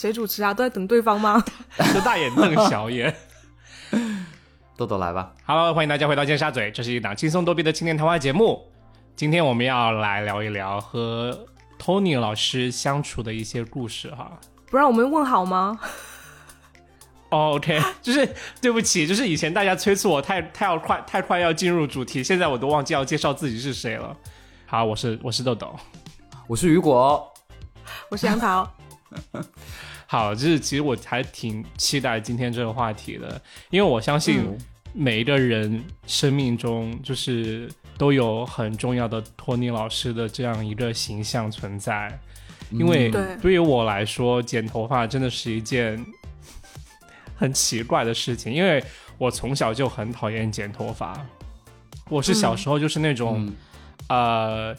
谁主持啊？都在等对方吗？就大眼瞪小眼。豆豆来吧。Hello，欢迎大家回到尖沙咀，这是一档轻松逗逼的青年谈话节目。今天我们要来聊一聊和 Tony 老师相处的一些故事哈。不让我们问好吗？哦、o k 就是对不起，就是以前大家催促我太太要快太快要进入主题，现在我都忘记要介绍自己是谁了。好，我是我是豆豆。我是雨果，我是杨桃。好，就是其实我还挺期待今天这个话题的，因为我相信每一个人生命中就是都有很重要的托尼老师的这样一个形象存在。因为对。对于我来说，剪头发真的是一件 很奇怪的事情，因为我从小就很讨厌剪头发。我是小时候就是那种，嗯。呃，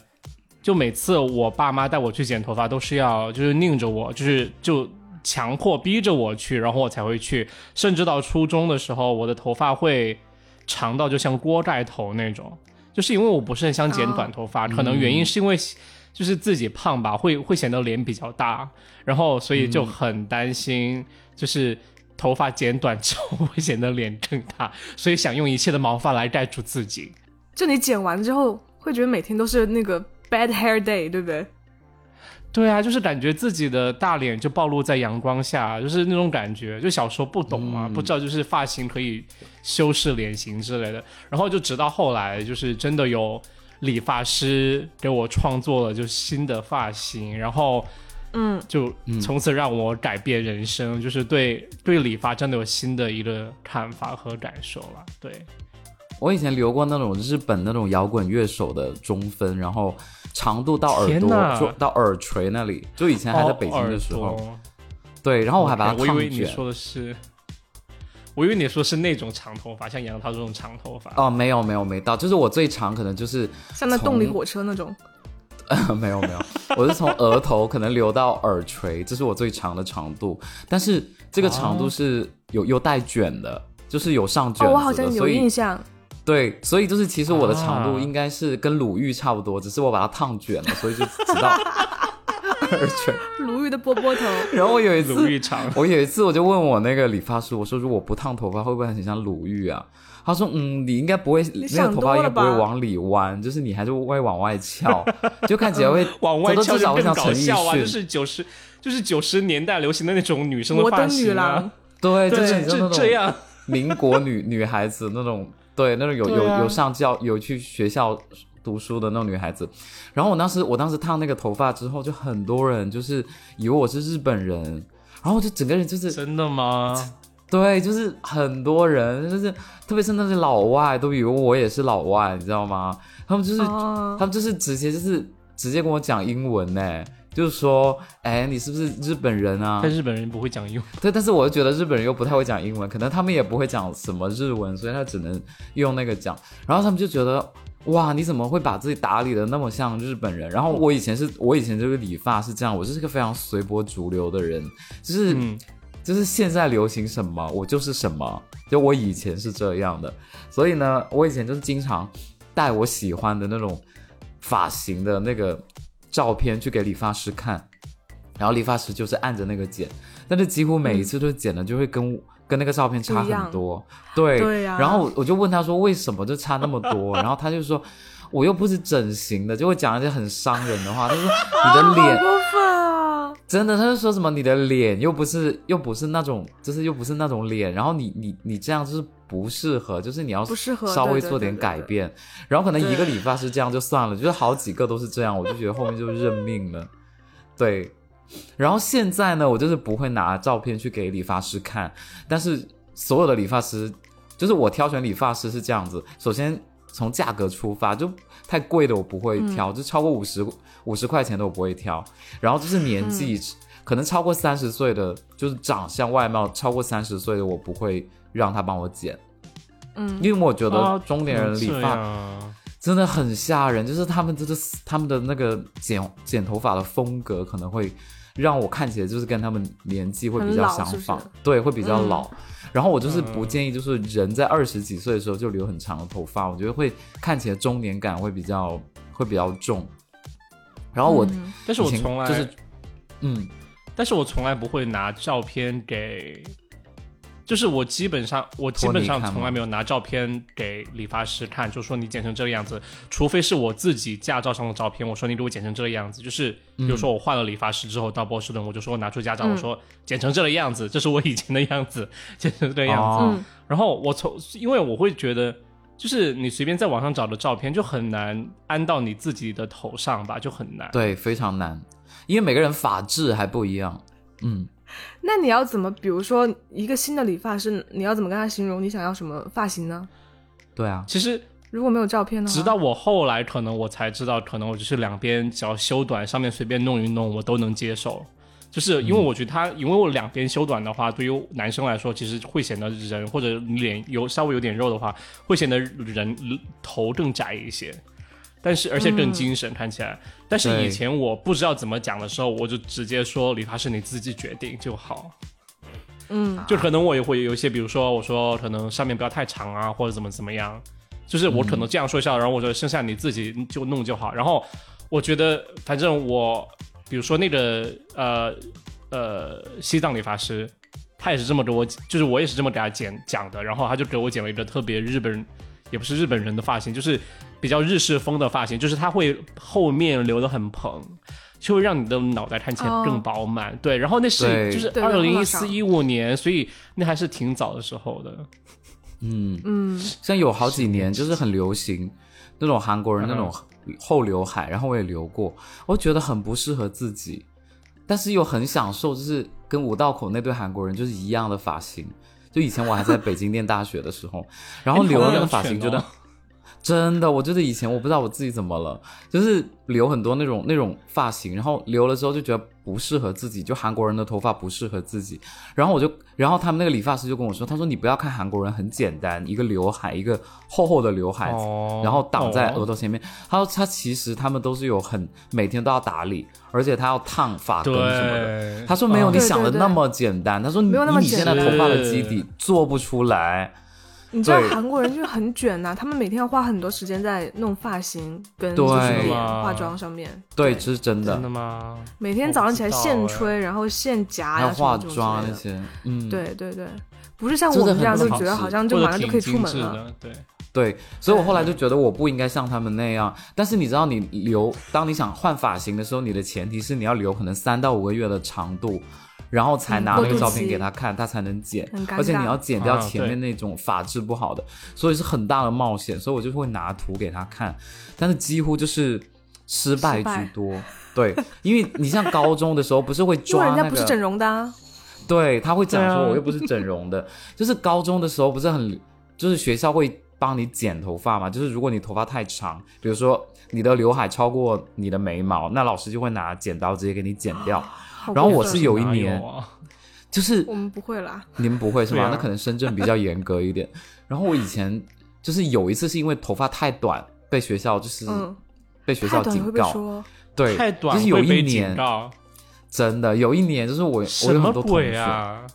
就每次我爸妈带我去剪头发，都是要就是拧着我，就是就强迫逼着我去，然后我才会去。甚至到初中的时候，我的头发会长到就像锅盖头那种，就是因为我不是很想剪短头发，可能原因是因为就是自己胖吧，会会显得脸比较大，然后所以就很担心，就是。头发剪短之后会显得脸更大，所以想用一切的毛发来盖住自己。就你剪完之后，会觉得每天都是那个 bad hair day，对不对？对啊，就是感觉自己的大脸就暴露在阳光下，就是那种感觉。就小时候不懂嘛，不知道就是发型可以修饰脸型之类的。然后就直到后来，就是真的有理发师给我创作了就新的发型，然后嗯，就从此让我改变人生，就是对对理发真的有新的一个看法和感受了。对，我以前留过那种日本那种摇滚乐手的中分，然后长度到耳朵就到耳垂那里，就以前还在北京的时候，哦对，然后我还把它 OK，我以为你。说的是，我以为你说是那种长头发，像杨涛这种长头发。哦，没有没有没到，就是我最长可能就是像那动力火车那种。没有没有，我是从额头可能留到耳垂，这是我最长的长度。但是这个长度是有有带卷的，就是有上卷的，我好像有印象。对，所以就是其实我的长度啊应该是跟鲁豫差不多，只是我把它烫卷了，所以就直到 耳垂。鲁豫的波波头，然后我有一次，鲁豫长，我有一次我就问我那个理发师，我说如果不烫头发会不会很像鲁豫啊？他说嗯，你应该不会，那个头发应该不会往里弯，就是你还是会往外翘，就看起来会往外翘就更少会像陈奕搞笑啊！就，是九十，就是九十年代流行的那种女生的摩登女发型郎啊。，对，就 对，是这这样。民国女女孩子那种，对，那种有、啊有有上教有去学校读书的那种女孩子。然后我当时我当时烫那个头发之后，就很多人就是以为我是日本人，然后我就整个人就是真的吗？对，就是很多人就是特别是那些老外都以为我也是老外，你知道吗？他们就是、哦他们就是直接就是直接跟我讲英文呢。就是说，哎，你是不是日本人啊？但日本人不会讲英文，对，但是我又觉得日本人又不太会讲英文，可能他们也不会讲什么日文，所以他只能用那个讲。然后他们就觉得，哇，你怎么会把自己打理的那么像日本人？然后我以前是我以前这个理发是这样，我就是个非常随波逐流的人，就是、嗯，就是现在流行什么我就是什么，就我以前是这样的。所以呢，我以前就是经常带我喜欢的那种发型的那个照片去给理发师看，然后理发师就是按着那个剪，但是几乎每一次都剪的就会跟、跟那个照片差很多，对，对呀。然后我就问他说为什么就差那么多，然后他就说我又不是整形的，就会讲一些很伤人的话，他说你的脸！真的，他就说什么你的脸又不是又不是那种，就是又不是那种脸，然后你你你这样就是不适合，就是你要不适合稍微做点对对对。改变，然后可能一个理发师这样就算了，就是好几个都是这样，我就觉得后面就认命了，对。然后现在呢，我就是不会拿照片去给理发师看，但是所有的理发师，就是我挑选理发师是这样子，首先从价格出发，就太贵的我不会挑，就超过五十五十块钱的我不会挑，然后就是年纪、可能超过三十岁的，就是长相外貌超过三十岁的我不会让他帮我剪，嗯，因为我觉得啊中年人理发真的很吓人，就是他们真的他们的那个剪剪头发的风格可能会让我看起来就是跟他们年纪会比较相仿，是是？对，会比较嗯。老。然后我就是不嗯建议，就是人在二十几岁的时候就留很长的头发，我觉得会看起来中年感会比较会比较重。然后我嗯。但是我从来就是嗯但是我从来不会拿照片给，就是我基本上我基本上从来没有拿照片给理发师看，就说你剪成这个样子，除非是我自己驾照上的照片，我说你给我剪成这个样子，就是比如说我换了理发师之后到波士顿，我就说我拿出驾照，嗯我说剪成这个样子，这是我以前的样子，剪成这个样子。然后我从，因为我会觉得，就是你随便在网上找的照片就很难安到你自己的头上吧，就很难。对，非常难，因为每个人发质还不一样。嗯，那你要怎么，比如说一个新的理发师，你要怎么跟他形容你想要什么发型呢？对啊，其实如果没有照片呢，直到我后来，可能我才知道，可能我就是两边只要修短，上面随便弄一弄，我都能接受。就是因为我觉得他，因为我两边修短的话，对于男生来说，其实会显得人或者脸有稍微有点肉的话，会显得人头更窄一些。但是而且更精神，看起来。但是以前我不知道怎么讲的时候，我就直接说理发师你自己决定就好。嗯，就可能我也会有一些，比如说我说可能上面不要太长啊，或者怎么怎么样，就是我可能这样说一下，然后我说剩下你自己就弄就好。然后我觉得反正我，比如说那个呃呃西藏理发师，他也是这么给我，就是我也是这么给他剪讲的，然后他就给我剪了一个特别日本人，也不是日本人的发型，就是比较日式风的发型，就是它会后面留的很蓬。就会让你的脑袋看起来更饱满，对。然后那是就是对二零一四一五年，所以那还是挺早的时候的。嗯，嗯，像有好几年就是很流行那种韩国人那种嗯后刘海，然后我也留过，我觉得很不适合自己，但是又很享受，就是跟五道口那对韩国人就是一样的发型。就以前我还在北京念大学的时候，然后留了那个发型，觉得哦真的，我觉得以前我不知道我自己怎么了，就是留很多那种那种发型，然后留了之后就觉得不适合自己，就韩国人的头发不适合自己，然后我就，然后他们那个理发师就跟我说，他说你不要看韩国人很简单，一个刘海，一个厚厚的刘海，哦然后挡在哦。额头前面。他说他其实他们都是有很每天都要打理，而且他要烫发根什么的。他说没有嗯你想的那么简单，他说你没有那么以你现在头发的基底做不出来。你知道韩国人就是很卷呐、他们每天要花很多时间在弄发型跟就是脸化妆上面。对，这是真的真的，吗？每天早上起来现吹，然后现夹呀、还有化什么妆那这种之类的。些，嗯，对对对，不是像我们这样就觉得好像就马上就可以出门了。对，对，所以我后来就觉得我不应该像他们那样。但是你知道，你留当你想换发型的时候，你的前提是你要留可能三到五个月的长度，然后才拿那个照片给他看，他才能剪。而且你要剪掉前面那种发质不好的，所以是很大的冒险。所以我就会拿图给他看，但是几乎就是失败居多。对，因为你像高中的时候，不是会 抓那个人家不是整容的、啊，对，他会讲说我又不是整容的，就是高中的时候不是很，就是学校会帮你剪头发嘛，就是如果你头发太长，比如说你的刘海超过你的眉毛，那老师就会拿剪刀直接给你剪掉。好然后我是有一年啊就是我们不会啦，你们不会是吗？啊那可能深圳比较严格一点。然后我以前就是有一次是因为头发太短，被学校就是、嗯，被学校警告，说，对，太短就是有一年，真的有一年就是我我有很多同鬼学。啊？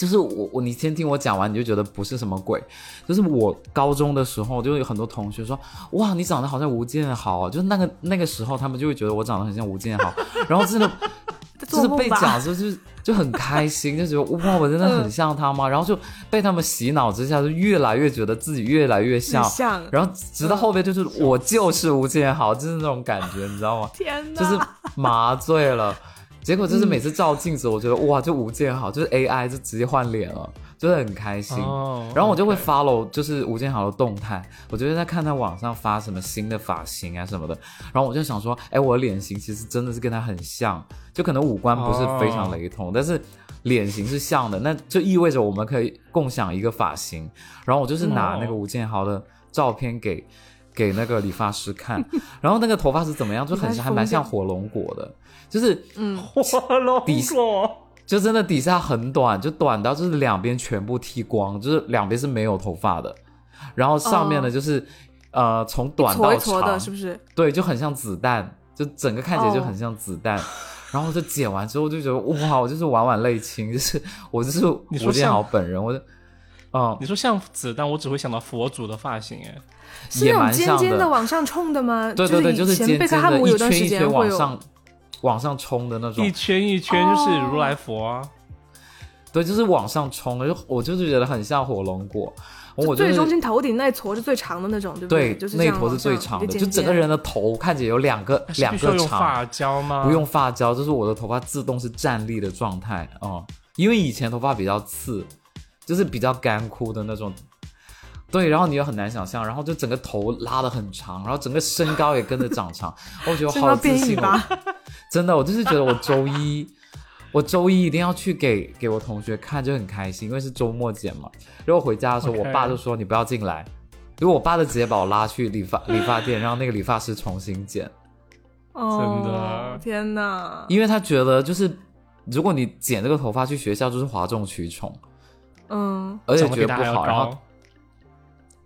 就是我我你先听我讲完，你就觉得不是什么鬼。就是我高中的时候，就有很多同学说，哇，你长得好像吴建豪啊，就是那个那个时候，他们就会觉得我长得很像吴建豪，然后真的 就是被？讲的时候就就很开心，就觉得哇，我真的很像他吗？然后就被他们洗脑之下，就越来越觉得自己越来越像，像，然后直到后边就是我就是吴建豪，就是那种感觉，你知道吗？天哪，就是麻醉了。结果就是每次照镜子，我觉得哇，就吴建豪，就是 AI 就直接换脸了，就是很开心。哦然后我就会 follow 就是吴建豪的动态，我就会在看他网上发什么新的发型啊什么的，然后我就想说，哎，我的脸型其实真的是跟他很像，就可能五官不是非常雷同，但是脸型是像的，那就意味着我们可以共享一个发型。然后我就是拿那个吴建豪的照片给。给那个理发师看，然后那个头发是怎么样，就很像，还蛮像火龙果的，就是嗯，火龙底果，就真的底下很短，就短到就是两边全部剃光，就是两边是没有头发的，然后上面呢哦。就是、呃从短到长，是不是？对，就很像子弹，就整个看起来就很像子弹。然后就剪完之后就觉得哇，我就是晚晚泪青，就是我就是吴建豪本人，我就嗯你说像子弹，我只会想到佛祖的发型，哎，是那种尖尖的往上冲的吗？对对对，就是尖尖的，一姆有段时圈一圈间，往上往上冲的那种一，圈一圈就是如来佛啊。对，就是往上冲的，就我就是觉得很像火龙果。我就是最中间头顶那一坨是最长的那种，对不对，就是那一坨是最长的，就整个人的头看起来有两个两个长，用发胶吗？不用发胶，就是我的头发自动是站立的状态哦、嗯因为以前头发比较刺，就是比较干枯的那种。对，然后你又很难想象，然后就整个头拉的很长，然后整个身高也跟着长长，我觉得好自信吧，真的，我就是觉得我周一，我周一一定要去给给我同学看，就很开心，因为是周末剪嘛。然后回家的时候我爸就说你不要进来，因为我爸就直接把我拉去理发理发店，让那个理发师重新剪，哦，真的天哪！因为他觉得就是如果你剪这个头发去学校就是哗众取宠，嗯，而且长得比他还要觉得不好，然后。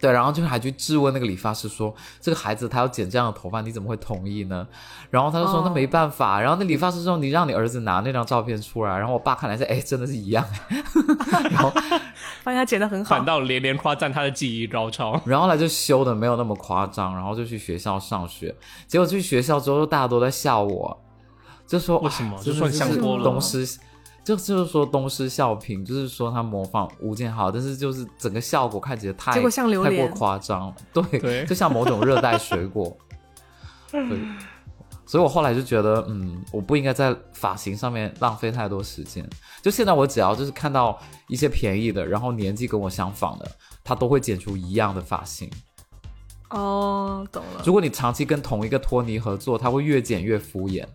对，然后就还去质问那个理发师说：“这个孩子他要剪这样的头发，你怎么会同意呢？”然后他就说：“哦那没办法。”然后那理发师说：“你让你儿子拿那张照片出来。”然后我爸看来是：“哎，真的是一样。”然后 发现他剪的很好反，倒连连夸赞他的技艺高超。然后来就修的没有那么夸张，然后就去学校上学。结果去学校之后，大家都在笑我，就说为什么就说你真的是像多了东施，就就是说东施效颦，就是说他模仿吴建豪，但是就是整个效果看起来太结果像榴太过夸张，对，对就像某种热带水果，对。所以我后来就觉得，嗯，我不应该在发型上面浪费太多时间。就现在我只要就是看到一些便宜的，然后年纪跟我相仿的，他都会剪出一样的发型。哦，懂了。如果你长期跟同一个托尼合作，他会越剪越敷衍。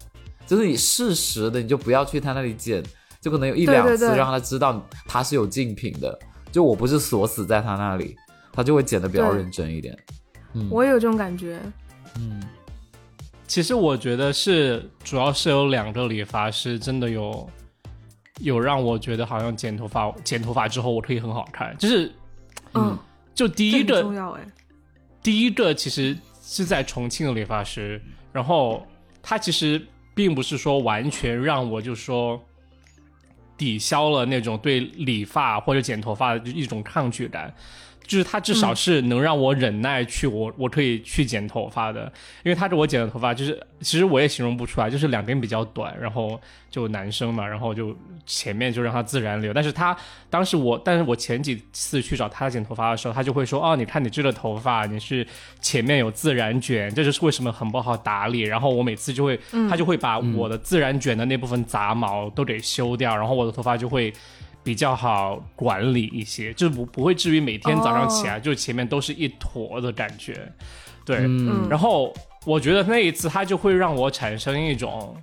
就是你适时的，你就不要去他那里剪，就可能有一两次对。对对让他知道他是有竞品的。就我不是锁死在他那里，他就会剪的比较认真一点。嗯。我也有这种感觉，嗯，其实我觉得是，主要是有两个理发师真的有有让我觉得好像剪头发剪头发之后我可以很好看，就是嗯，就第一个重要哎，第一个其实是在重庆的理发师，然后他其实并不是说完全让我就说抵消了那种对理发或者剪头发的一种抗拒感。就是他至少是能让我忍耐去我我可以去剪头发的，因为他给我剪的头发就是其实我也形容不出来，就是两边比较短，然后就男生嘛，然后就前面就让它自然留。但是他当时我，但是我前几次去找他剪头发的时候，他就会说：“哦，你看你这个头发，你是前面有自然卷，这就是为什么很不好打理。”然后我每次就会，他就会把我的自然卷的那部分杂毛都给修掉，然后我的头发就会。比较好管理一些，就是不不会至于每天早上起来就前面都是一坨的感觉，对，嗯。然后我觉得那一次他就会让我产生一种，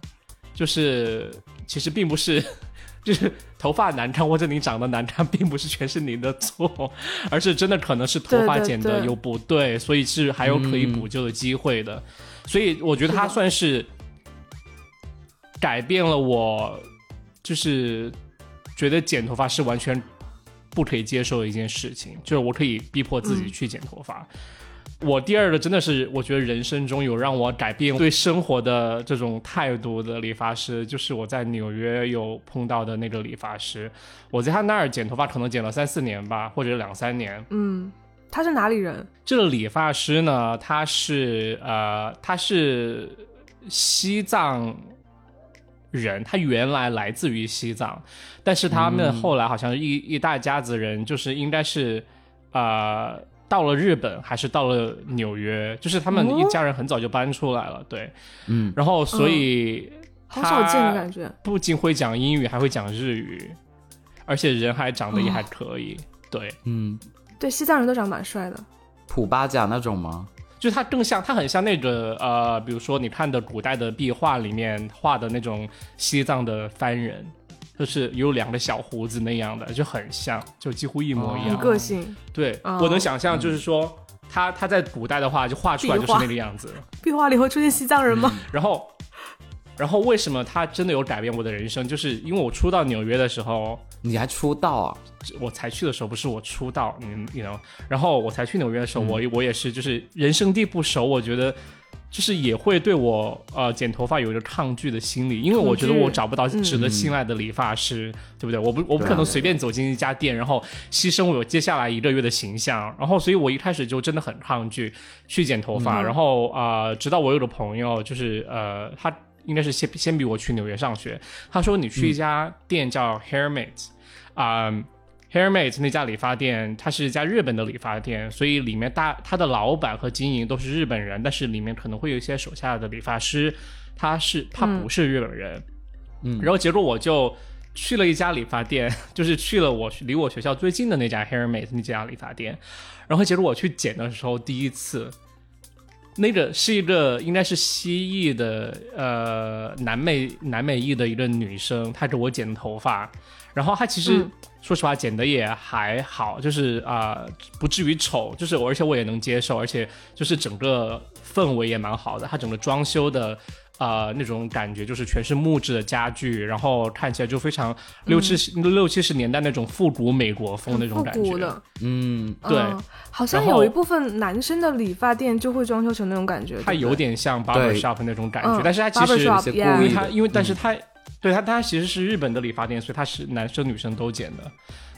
就是其实并不是，就是头发难看或者你长得难看，并不是全是你的错，而是真的可能是头发剪的有不对，所以是还有可以补救的机会的。所以我觉得他算是改变了我，就是觉得剪头发是完全不可以接受的一件事情，就是我可以逼迫自己嗯去剪头发。我第二个真的是，我觉得人生中有让我改变对生活的这种态度的理发师，就是我在纽约有碰到的那个理发师。我在他那儿剪头发，可能剪了三四年吧，或者两三年。嗯，他是哪里人？这个理发师呢，他是呃，他是西藏人，他原来来自于西藏，但是他们后来好像一、一大家子人，就是应该是呃到了日本还是到了纽约，就是他们哦一家人很早就搬出来了，对，嗯，然后所以好少见的他感觉。不仅会讲英语，还会讲日语，而且人还长得也还可以，对。嗯，对，西藏人都长得蛮帅的。普巴甲那种吗？就是它更像，它很像那个呃，比如说你看的古代的壁画里面画的那种西藏的番人，就是有两个小胡子那样的，就很像，就几乎一模一很样。个性，对，哦我能想象，就是说他他在古代的话，就画出来就是那个样子。壁画里会出现西藏人吗？然后，然后为什么他真的有改变我的人生？就是因为我初到纽约的时候，你还出道啊？我才去的时候不是我出道，你你 know，然后我才去纽约的时候，嗯我我也是就是人生地不熟，我觉得就是也会对我呃剪头发有一个抗拒的心理，因为我觉得我找不到嗯值得信赖的理发师，对不对？我不我不可能随便走进一家店，然后牺牲我接下来一个月的形象，然后所以我一开始就真的很抗拒去剪头发，嗯然后啊、呃直到我有个朋友就是呃他。应该是先先比我去纽约上学。他说你去一家店叫 Hairmate，啊、Hairmate 那家理发店，它是一家日本的理发店，所以里面大它的老板和经营都是日本人，但是里面可能会有一些手下的理发师，他是他不是日本人，嗯然后结果我就去了一家理发店，就是去了我离我学校最近的那家 Hairmate 那家理发店，然后结果我去剪的时候，第一次。那个是一个应该是西裔的呃南美南美裔的一个女生，她给我剪的头发，然后她其实、嗯说实话剪的也还好，就是啊、不至于丑，就是我而且我也能接受，而且就是整个氛围也蛮好的，她整个装修的。呃，那种感觉就是全是木质的家具，然后看起来就非常六七十、六七十年代那种复古美国风那种感觉。古的，嗯，对。嗯好像有一部分男生的理发店就会装修成那种感觉，它有点像 barber shop 那种感觉，嗯但是它其实因为它因为但是它、对它它其实是日本的理发店，所以它是男生女生都剪的。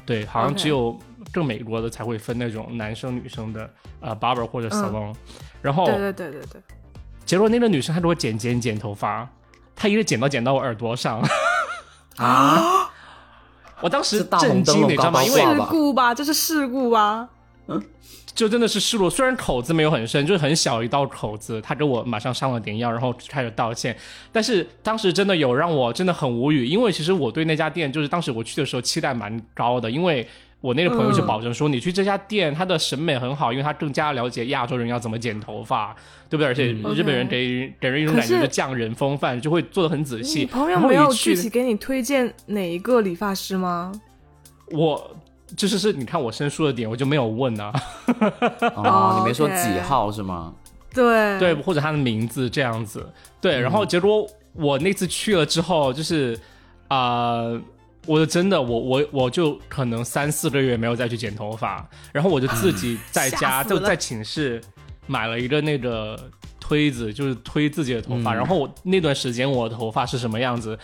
对，好像只有更美国的才会分那种男生女生的呃 barber 或者 salon，、然后对对对对对，结果那个女生她给我剪剪剪头发，她一直剪刀剪到我耳朵上，啊，我当时震惊，你知道吗？因为事故吧，这是事故吧？就真的是事故，虽然口子没有很深，就是很小一道口子，她给我马上上了点药，然后开始道歉。但是当时真的有让我真的很无语，因为其实我对那家店就是当时我去的时候期待蛮高的，因为我那个朋友就保证说，你去这家店，他的审美很好，因为他更加了解亚洲人要怎么剪头发，对不对？而且嗯日本人给给人一种感觉，就匠人风范，就会做的很仔细。你朋友没有具体给你推荐哪一个理发师吗？我就是是你看我生疏的点，我就没有问啊。哦，你没说几号是吗？对对，或者他的名字这样子。对，然后结果我那次去了之后，就是啊、呃我就真的我我我就可能三四个月没有再去剪头发，然后我就自己在家 就在寝室买了一个那个推子，就是推自己的头发。嗯然后我那段时间我的头发是什么样子？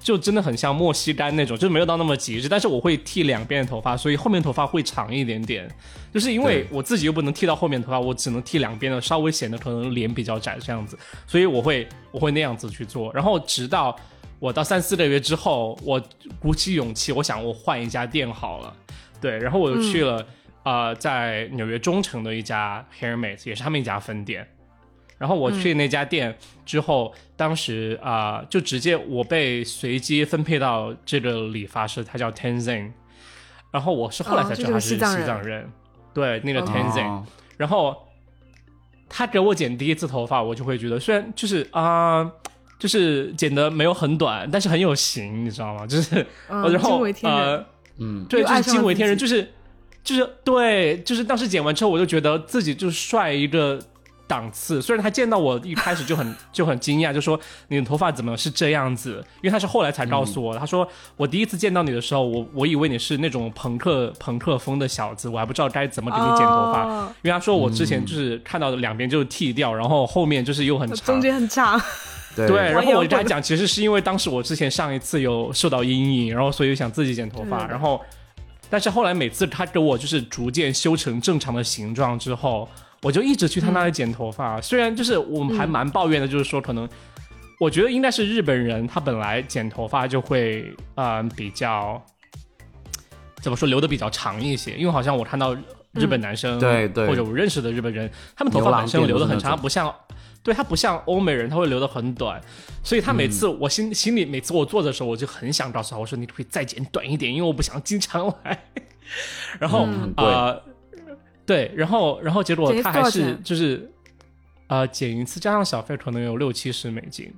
就真的很像莫西干那种，就没有到那么极致，但是我会剃两边的头发，所以后面头发会长一点点。就是因为我自己又不能剃到后面头发，我只能剃两边的，稍微显得可能脸比较窄这样子，所以我会我会那样子去做。然后直到我到三四个月之后，我鼓起勇气，我想我换一家店好了，对，然后我就去了、呃在纽约中城的一家 Hairmate，也是他们一家分店。然后我去那家店之后，当时啊、呃就直接我被随机分配到这个理发师，他叫 Tenzin。然后我是后来哦才知道他是西藏人对，那个哦 Tenzin。哦然后他给我剪第一次头发，我就会觉得，虽然就是啊、就是剪的没有很短，但是很有型，你知道吗？就是，嗯然后惊为天人呃，嗯，对，就是惊为天人，就是就是对，就是当时剪完之后，我就觉得自己就是帅一个档次。虽然他见到我一开始就很 就很惊讶，就说你的头发怎么是这样子？因为他是后来才告诉我，他说我第一次见到你的时候，我我以为你是那种朋克朋克风的小子，我还不知道该怎么给你剪头发。哦因为他说我之前就是看到的两边就是剃掉，然后后面就是又很长中。间很长，对对，然后我就跟他讲，其实是因为当时我之前上一次有受到阴影，然后所以想自己剪头发，然后，但是后来每次他给我就是逐渐修成正常的形状之后，我就一直去他那里剪头发。虽然就是我们还蛮抱怨的，就是说可能。我觉得应该是日本人，他本来剪头发就会，嗯、比较怎么说留的比较长一些，因为好像我看到日本男生，对对。或者我认识的日本人，他们头发本身留的很长，不像，对他不像欧美人，他会留的很短，所以他每次、我心心里每次我做的时候，我就很想告诉他，我说你可以再剪短一点，因为我不想经常来。然后嗯很贵。呃，对，然后然后结果他还是就是呃剪一次加上小费可能有六七十美金。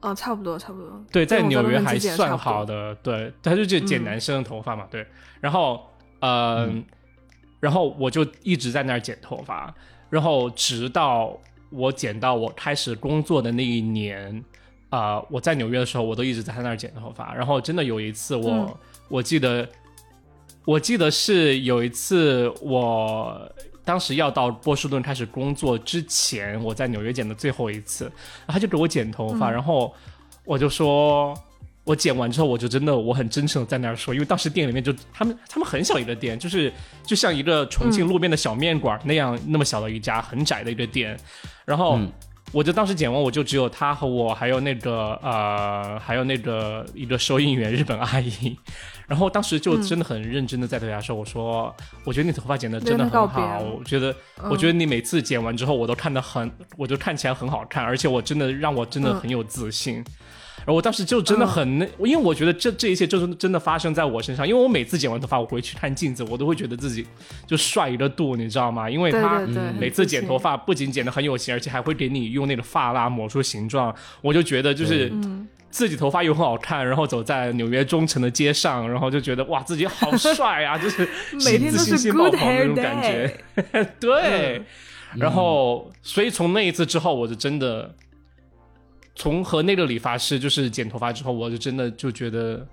哦，差不多差不多。对，在纽约还算好的，对，他就剪剪嗯。男生的头发嘛，对，然后呃，然后我就一直在那儿剪头发，然后直到我剪到我开始工作的那一年，啊、我在纽约的时候，我都一直在他那儿剪头发，然后真的有一次我，嗯我记得，我记得是有一次我。当时要到波士顿开始工作之前，我在纽约剪的最后一次，他就给我剪头发，嗯然后我就说，我剪完之后，我就真的我很真诚的在那儿说，因为当时店里面就他们他们很小一个店，就是就像一个重庆路边的小面馆那样、那么小的一家很窄的一个店，然后。嗯我就当时剪完，我就只有他和我，还有那个呃，还有那个一个收银员日本阿姨。然后当时就真的很认真的在对他说：“我说，我觉得你头发剪的真的很好，我觉得，我觉得你每次剪完之后，我都看得很，我就看起来很好看，而且我真的让我真的很有自信。然后我当时就真的很那，因为我觉得这这一切就是真的发生在我身上，因为我每次剪完头发，我回去看镜子，我都会觉得自己就帅一个度，你知道吗？因为他每次剪头发不仅剪得很有型，而且还会给你用那个发蜡抹出形状，我就觉得就是嗯。自己头发又很好看，然后走在纽约中城的街上，然后就觉得哇自己好帅啊，就是每天都是自信心爆 good 棚那 hair 种感觉。day。对，然后所以从那一次之后，我就真的从和那个理发师就是剪头发之后，我就真的就觉得。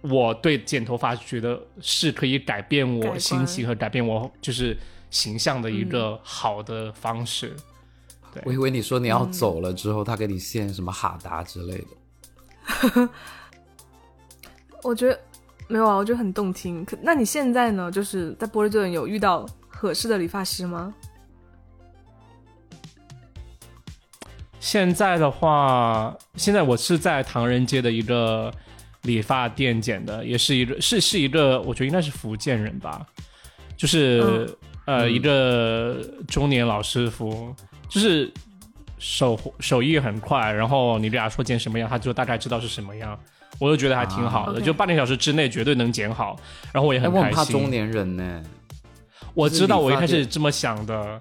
我对剪头发觉得是可以改变我心情和改变我就是形象的一个好的方式。我以为你说你要走了之后，他给你献什么哈达之类的。我觉得没有啊，我觉得很动听。可那你现在呢？就是在波士顿有遇到合适的理发师吗？现在的话，现在我是在唐人街的一个理发店剪的，也是一个是是一个，我觉得应该是福建人吧，就是、呃、嗯一个中年老师傅，就是手手艺很快，然后你给他说剪什么样，他就大概知道是什么样。我就觉得还挺好的，啊就半个小时之内绝对能剪好，然后我也哎，很开我很怕中心。年人呢。我知道，我一开始这么想的，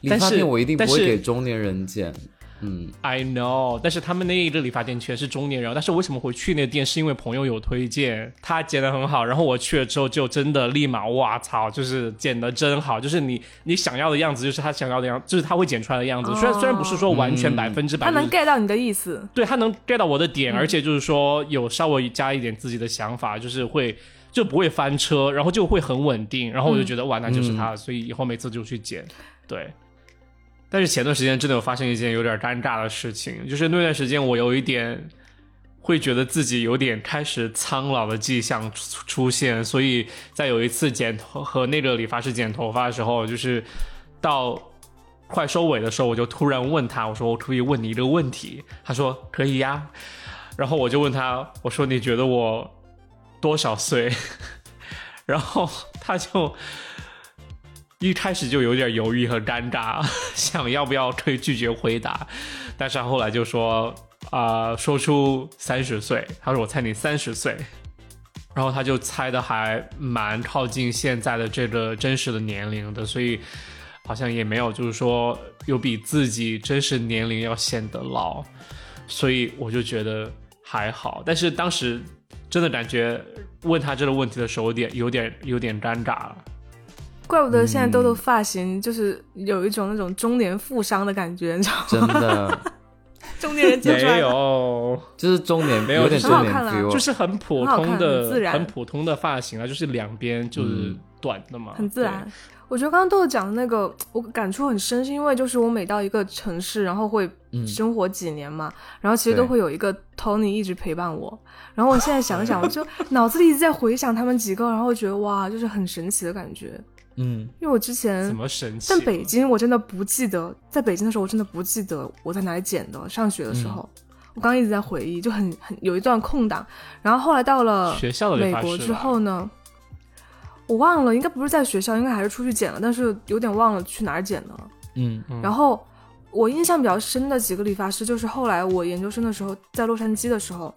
理但是发店我一定不会给中年人剪。嗯，I know，但是他们那一个理发店全是中年人，但是为什么会去那个店？是因为朋友有推荐，他剪得很好，然后我去了之后就真的立马，哇操，就是剪得真好，就是你你想要的样子，就是他想要的样，就是他会剪出来的样子。虽然哦虽然不是说完全百分之百，他能 get 到你的意思。对他能 get 到我的点，而且就是说有稍微加一点自己的想法，就是会就不会翻车，然后就会很稳定，然后我就觉得、哇，那就是他，所以以后每次就去剪，对。但是前段时间真的有发生一件有点尴尬的事情，就是那段时间我有一点会觉得自己有点开始苍老的迹象出出现，所以在有一次剪头和那个理发师剪头发的时候，就是到快收尾的时候，我就突然问他，我说我可以问你一个问题？他说可以呀。然后我就问他，我说你觉得我多少岁？然后他就一开始就有点犹豫和尴尬，想要不要可以拒绝回答，但是后来就说啊、说出三十岁，他说我猜你三十岁。然后他就猜的还蛮靠近现在的这个真实的年龄的，所以好像也没有就是说有比自己真实年龄要显得老，所以我就觉得还好。但是当时真的感觉问他这个问题的时候，有点有点有点尴尬了。怪不得现在豆豆发型就是有一种那种中年富商的感觉，你知道吗？真的。中年人剪出来没有，就是中年，没有点中年很好看啦。feel，就是很普很好看通的、很自然。普通的发型啊，就是两边就是嗯。短的嘛，很自然。我觉得刚刚豆豆讲的那个，我感触很深，是因为就是我每到一个城市，然后会嗯。生活几年嘛，然后其实都会有一个 Tony 一直陪伴我。然后我现在想想，我就 脑子里一直在回想他们几个，然后觉得哇，就是很神奇的感觉。嗯，因为我之前怎么神奇？但北京，我真的不记得，在北京的时候，我真的不记得我在哪里剪的。上学的时候，我刚刚一直在回忆，就很很有一段空档。然后后来到了学校的美国之后呢，我忘了，应该不是在学校，应该还是出去剪了，但是有点忘了去哪儿剪的了。嗯嗯然后我印象比较深的几个理发师，就是后来我研究生的时候在洛杉矶的时候，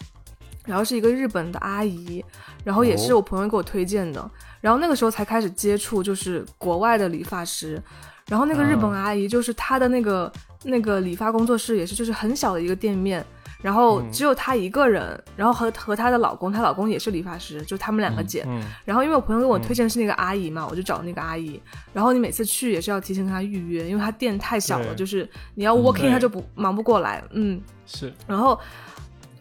然后是一个日本的阿姨，然后也是哦我朋友给我推荐的，然后那个时候才开始接触就是国外的理发师，然后那个日本啊阿姨就是她的那个那个理发工作室也是就是很小的一个店面。然后嗯只有她一个人，然后和和她的老公，她老公也是理发师，就他们两个剪。嗯，然后因为我朋友给我推荐是那个阿姨嘛，我就找那个阿姨。然后你每次去也是要提前跟她预约，因为她店太小了，就是你要 working 她就不忙不过来。嗯，是然后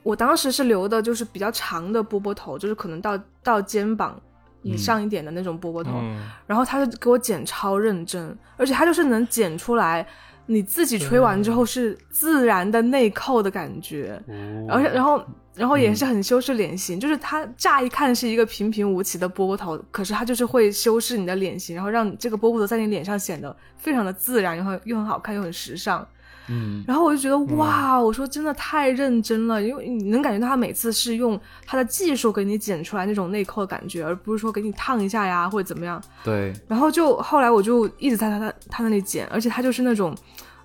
我当时是留的就是比较长的波波头，就是可能到到肩膀以上一点的那种波波头。嗯，然后他就给我剪超认真，而且他就是能剪出来。你自己吹完之后是自然的内扣的感觉，哦而且然后然后也是很修饰脸型，就是它乍一看是一个平平无奇的波波头，可是它就是会修饰你的脸型，然后让你这个波波头在你脸上显得非常的自然，然后又很好看又很时尚。嗯，然后我就觉得哇，我说真的太认真了，因为你能感觉到他每次是用他的技术给你剪出来那种内扣的感觉，而不是说给你烫一下呀或者怎么样。对，然后就后来我就一直在他他他那里剪，而且他就是那种，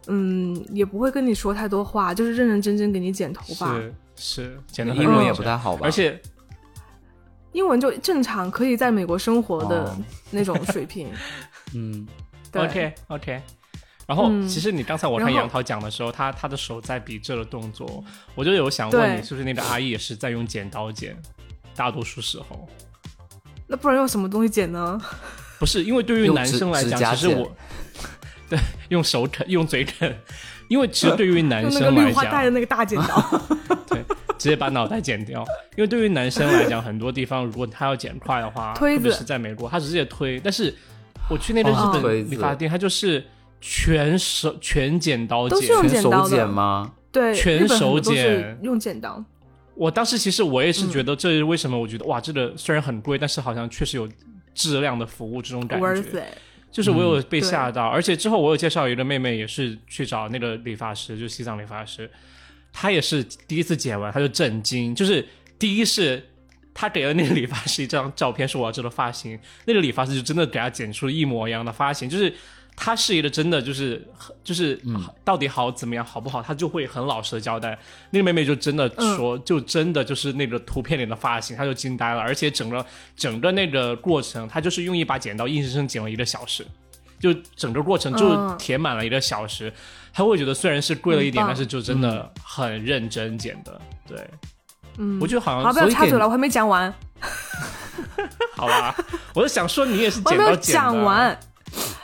嗯，也不会跟你说太多话，就是认认真真给你剪头发。是是，剪的英文也不太好吧？而且英文就正常，可以在美国生活的哦那种水平。嗯，对 OK OK。然后，嗯其实你刚才我看杨桃讲的时候，他他的手在比这个动作，我就有想问你，是不是那个阿姨也是在用剪刀剪？大多数时候那不然用什么东西剪呢？不是，因为对于男生来讲，指甲剪其实我 对用手啃、用嘴啃，因为其实 对于男用那个生来绿化带的讲，那个大剪刀。对，直接把脑袋剪掉。因为对于男生来讲，很多地方如果他要剪快的话，推别是在美国，他直接推。但是我去那个日哦本理发店，他就是全手全剪刀剪都是。用全手剪刀的剪吗？对，全手剪用剪刀。我当时其实我也是觉嗯得，这是为什么？我觉得哇，这个虽然很贵，但是好像确实有质量的服务这种感觉。就是我有被吓到，而且之后我有介绍一个妹妹，也是去找那个理发师，就西藏理发师，她也是第一次剪完，她就震惊，就是第一是。她给了那个理发师一张照片，说我要这个发型，那个理发师就真的给她剪出了一模一样的发型，就是他是一个真的就是就是到底好怎么样好不好，他就会很老实的交代。那个妹妹就真的说，就真的就是那个图片里的发型，她就惊呆了，而且整个整个那个过程，她就是用一把剪刀硬生生剪了一个小时。就整个过程就嗯填满了一个小时，她会觉得虽然是贵了一点，但是就真的很认真剪的。对，嗯，我觉得好好，像不要插嘴了，我还没讲完，好吧，我就想说你也是剪刀剪的，讲完。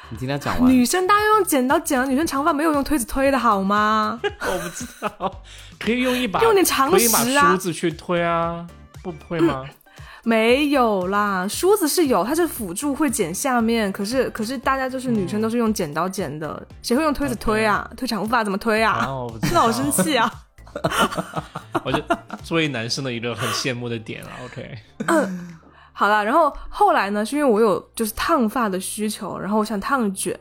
你听他讲完。女生当然用剪刀剪了，女生长发没有用推子推的好吗？我不知道，可以用一把用点常识啊梳子去推啊，不会吗？没有啦，梳子是有，它是辅助会剪下面，可是可是大家就是女生都是用剪刀剪的，谁会用推子推啊？推长发怎么推啊？真的好生气啊！我就作为男生的一个很羡慕的点啊。OK，好了，然后后来呢，是因为我有就是烫发的需求，然后我想烫卷，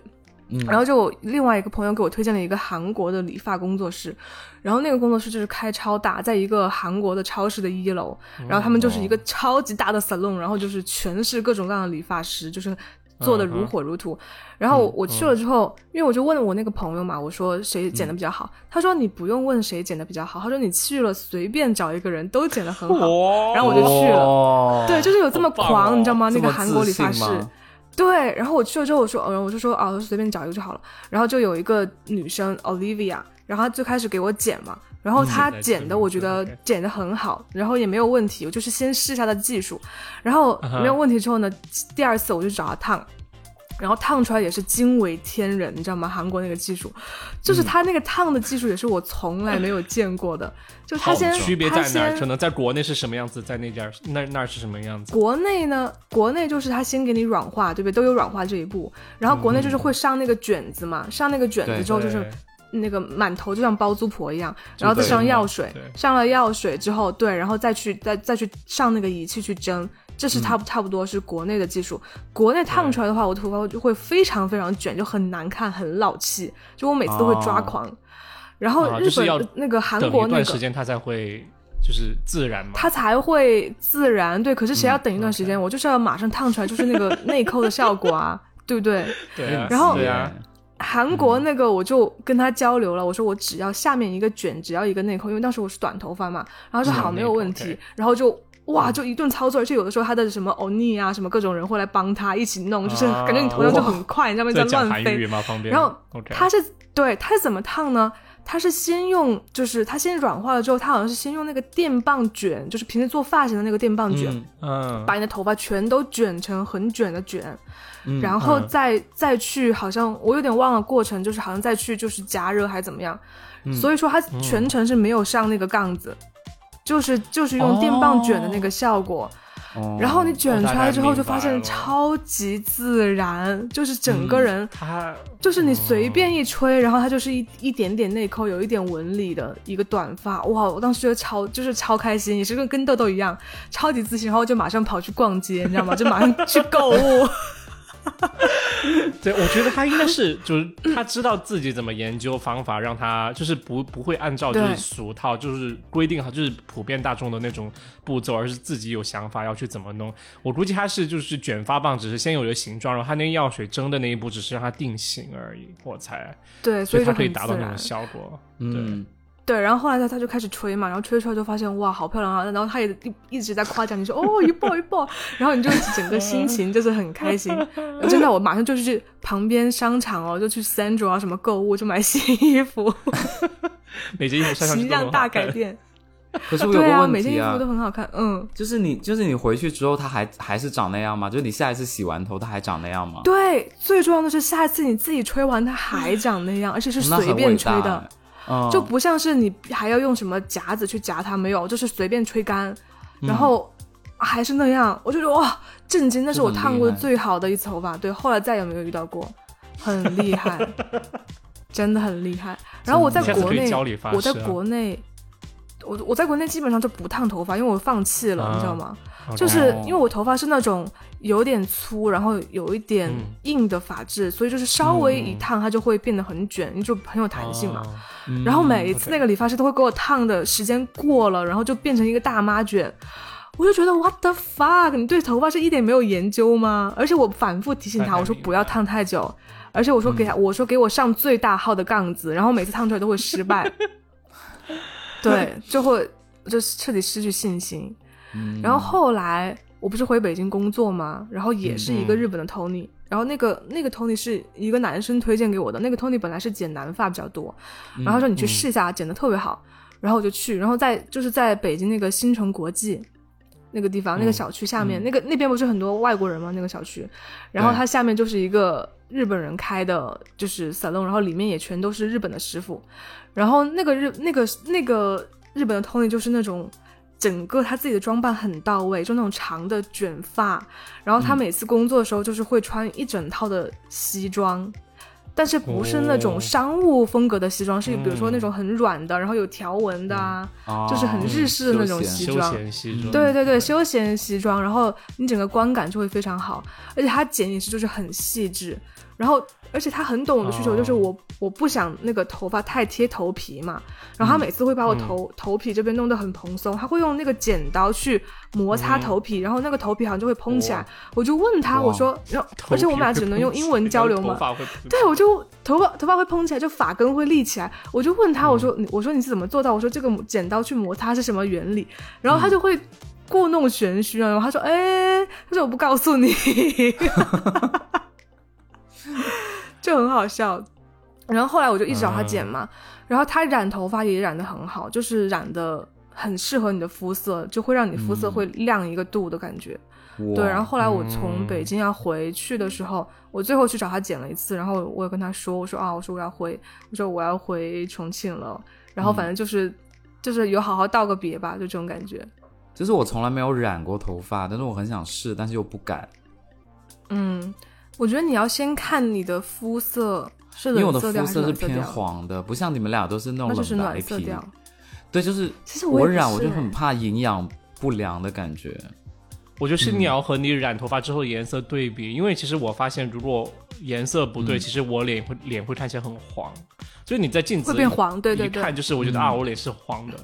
嗯。然后就我另外一个朋友给我推荐了一个韩国的理发工作室，然后那个工作室就是开超大，在一个韩国的超市的一楼，然后他们就是一个超级大的 salon，然后就是全是各种各样的理发师，就是做的如火如荼。然后我去了之后，因为我就问了我那个朋友嘛，我说谁剪的比较好，他说你不用问谁剪的比较好，他说你去了随便找一个人都剪得很好。哇然后我就去了了对，就是有这么狂，哦你知道吗？那个韩国理发师对，然后我去了之后，我说，哦，我就说，哦，随便找一个就好了。然后就有一个女生 Olivia，然后她最开始给我剪嘛，然后他剪的我觉得剪的很好，然后也没有问题，我就是先试一下他的技术，然后没有问题之后呢，第二次我就找他烫。然后烫出来也是惊为天人，你知道吗？韩国那个技术，嗯就是他那个烫的技术也是我从来没有见过的。就他先区别在哪儿？可能在国内是什么样子，在那家那那儿是什么样子？国内呢，国内就是他先给你软化，对不对？都有软化这一步。然后国内就是会上那个卷子嘛，上那个卷子之后就是对那个满头就像包租婆一样，然后再上药水，上了药水之后，对，然后再去再再去上那个仪器去蒸，这是差嗯不差不多是国内的技术。国内烫出来的话，我头发就会非常非常卷，就很难看，很老气，就我每次都会抓哦狂。然后日本那个韩国那个段时间它才会就是自然嘛。它才会自然。对，可是谁要嗯等一段时间？我就是要马上烫出来，就是那个内扣的效果啊，对不对？对啊，然后对啊，韩国那个我就跟他交流了，我说我只要下面一个卷，只要一个内扣，因为当时我是短头发嘛，然后说嗯好没有问题，然后就。哇，就一顿操作，而且有的时候他的什么欧尼啊，什么各种人会来帮他一起弄，就是啊感觉你头上就很快，你知道吗？在乱飞。韩语吗？方便。然后他是对他是怎么烫呢？他是先用，就是他先软化了之后，他好像是先用那个电棒卷，就是平时做发型的那个电棒卷，嗯嗯，把你的头发全都卷成很卷的卷，嗯然后嗯再、再去，好像我有点忘了过程，就是好像再去就是加热还是怎么样，嗯所以说它全程是没有上那个杠子，就是就是用电棒卷的那个效果。哦然后你卷出来之后，就发现超级自然，就是整个人，他就是你随便一吹，然后它就是一一点点内扣，有一点纹理的一个短发，哇！我当时觉得超就是超开心，也是跟跟豆豆一样，超级自信，然后就马上跑去逛街，你知道吗？就马上去购物。对，我觉得他应该是，就是他知道自己怎么研究方法，让他就是不不会按照就是俗套，就是规定好，就是普遍大众的那种步骤，而是自己有想法要去怎么弄。我估计他是就是卷发棒，只是先有了形状，然后他那个药水蒸的那一步只是让它定型而已，我猜，对，所以它以就很自然可以达到那种。效果。嗯，对，然后后来他他就开始吹嘛，然后吹出来就发现哇，好漂亮啊！然后他也一一直在夸奖你说哦一爆一爆，然后你就整个心情就是很开心。真的，我马上就去旁边商场哦，就去 Sandro 啊什么购物，就买新衣服，每件衣服穿上去形象。大改变。可是我有对啊，个问题啊每件衣服都，很好看。嗯，就是你就是你回去之后，它还还是长那样吗？就是你下一次洗完头，它还长那样吗？对，最重要的是下一次你自己吹完它还长那样，而且是随便吹的就不像是你还要用什么夹子去夹它，没有，就是随便吹干，嗯然后还是那样，我就觉得哇，震惊！那是我烫过的最好的一次头发，对，后来再也没有遇到过，很厉害，真的很厉害。然后我在国内我在国内，我我在国内基本上就不烫头发，因为我放弃了，啊你知道吗？就是因为我头发是那种有点粗，然后有一点嗯。硬的发质，所以就是稍微一烫它就会变得很卷，就很有弹性嘛。然后每一次那个理发师都会给我烫的时间过了，然后就变成一个大妈卷，我就觉得 what the fuck，你对头发是一点没有研究吗？而且我反复提醒他，我说不要烫太久，而且我说给他，我说给我上最大号的杠子，然后每次烫出来都会失败，对，就会就彻底失去信心。嗯然后后来我不是回北京工作吗？然后也是一个嗯日本的 Tony，、然后那个那个 Tony 是一个男生推荐给我的，那个 Tony 本来是剪男发比较多，然后他说你去试一下，剪的特别好，然后我就去，然后在就是在北京那个新城国际。那个地方，那个小区下面，嗯那个那边不是很多外国人吗？那个小区，然后对它下面就是一个日本人开的，就是 salon，然后里面也全都是日本的师傅，然后那个日那个那个日本的 Tony 就是那种整个他自己的装扮很到位，就那种长的卷发，然后他每次工作的时候就是会穿一整套的西装。但是不是那种哦商务风格的西装，是比如说嗯那种很软的，然后有条纹的啊，哦就是很日式的那种西装。闲西装，对对对，休闲西装，然后你整个观感就会非常好，而且他剪也是就是很细致，然后而且他很懂我的需求，就是哦我我不想那个头发太贴头皮嘛，然后他每次会把我头、头皮这边弄得很蓬松，他会用那个剪刀去摩擦嗯。头皮，然后那个头皮好像就会蓬起来，我就问他，我说，然后而且我们俩只能用英文交流嘛，头发会对，我就头发头发会蓬起来，就发根会立起来。我就问他，我说我说你是怎么做到？我说这个剪刀去摩擦是什么原理？然后他就会故弄玄虚啊，然后他说哎，他说我不告诉你，就很好笑。然后后来我就一直找他剪嘛，然后他染头发也染得很好，就是染的很适合你的肤色，就会让你肤色会亮一个度的感觉。对，然后后来我从北京要回去的时候，我最后去找他剪了一次，然后我也跟他说，我说啊，我说我要回，我说我要回重庆了，然后反正就是、就是有好好道个别吧，就这种感觉。就是我从来没有染过头发，但是我很想试，但是又不敢，嗯，我觉得你要先看你的肤色是因为我的冷色调还肤色偏暖色调，黄的，不像你们俩都是那种冷白暖色皮。调。对，就是其实我染我就很怕营养不良的感觉。我觉得是嗯。你要和你染头发之后颜色对比，因为其实我发现，如果颜色不对，嗯。其实我脸会脸会看起来很黄，所以你在镜子会变黄，对对对。一看，就是我觉得、嗯。啊，我脸是黄的，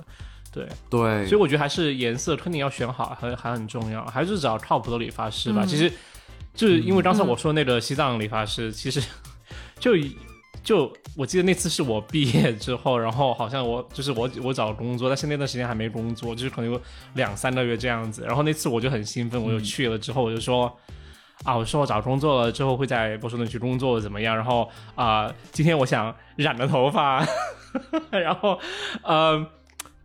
对，对，所以我觉得还是颜色肯定要选好，还还很重要，还是找靠谱的理发师吧。嗯。其实就是因为刚才嗯我说那个西藏理发师，其实 就就我记得那次是我毕业之后，然后好像我就是我我找工作，但是那段时间还没工作，就是可能有两三个月这样子。然后那次我就很兴奋，我就去了之后我就说。啊，我说我找工作了之后会在波士顿去工作怎么样？然后啊、今天我想染个头发，然后呃，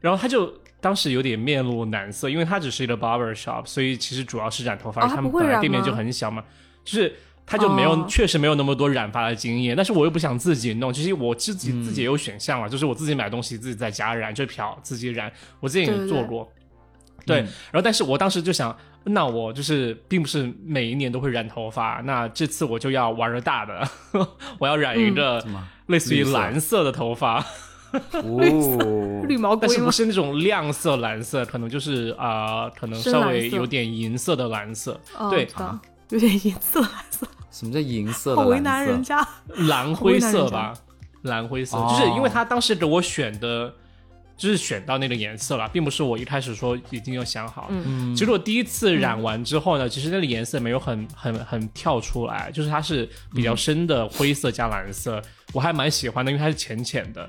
然后他就当时有点面露难色，因为他只是一个 barber shop，所以其实主要是染头发，哦他们本来店面就很小嘛，就是他就没有、哦。确实没有那么多染发的经验，但是我又不想自己弄，其实我自己、自己也有选项了，就是我自己买东西自己在家染，就漂自己染，我自己也对对对做过。对，嗯然后但是我当时就想，那我就是并不是每一年都会染头发，那这次我就要玩个大的，我要染一个类似于蓝色的头发，哦，绿毛龟吗？但是不是那种亮色蓝色，可能就是啊、呃可能稍微有点银色的蓝色。哦对有点银色蓝色。什么叫银色好为的蓝色？难人家。蓝灰色吧，蓝灰色，哦就是因为他当时给我选的，就是选到那个颜色了，并不是我一开始说已经有想好。嗯其实我第一次染完之后呢，其实那个颜色没有很很很跳出来，就是它是比较深的灰色加蓝色，我还蛮喜欢的，因为它是浅浅的。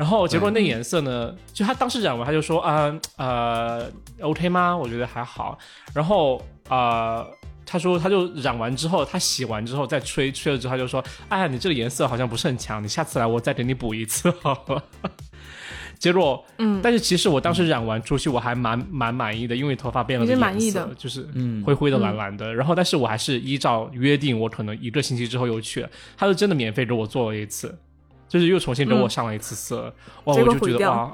然后结果那颜色呢，就他当时染完他就说啊呃 OK 吗？我觉得还好。然后啊。呃他说，他就染完之后，他洗完之后再吹，吹了之后他就说：“哎呀，你这个颜色好像不是很强，你下次来我再给你补一次好了。”结果，嗯，但是其实我当时染完出去，我还蛮蛮满意的，因为头发变了个颜色满意的就是嗯灰灰的、蓝蓝的。然后，但是我还是依照约定，我可能一个星期之后又去了，他就真的免费给我做了一次，就是又重新给我上了一次色。哇，结我就觉得哇，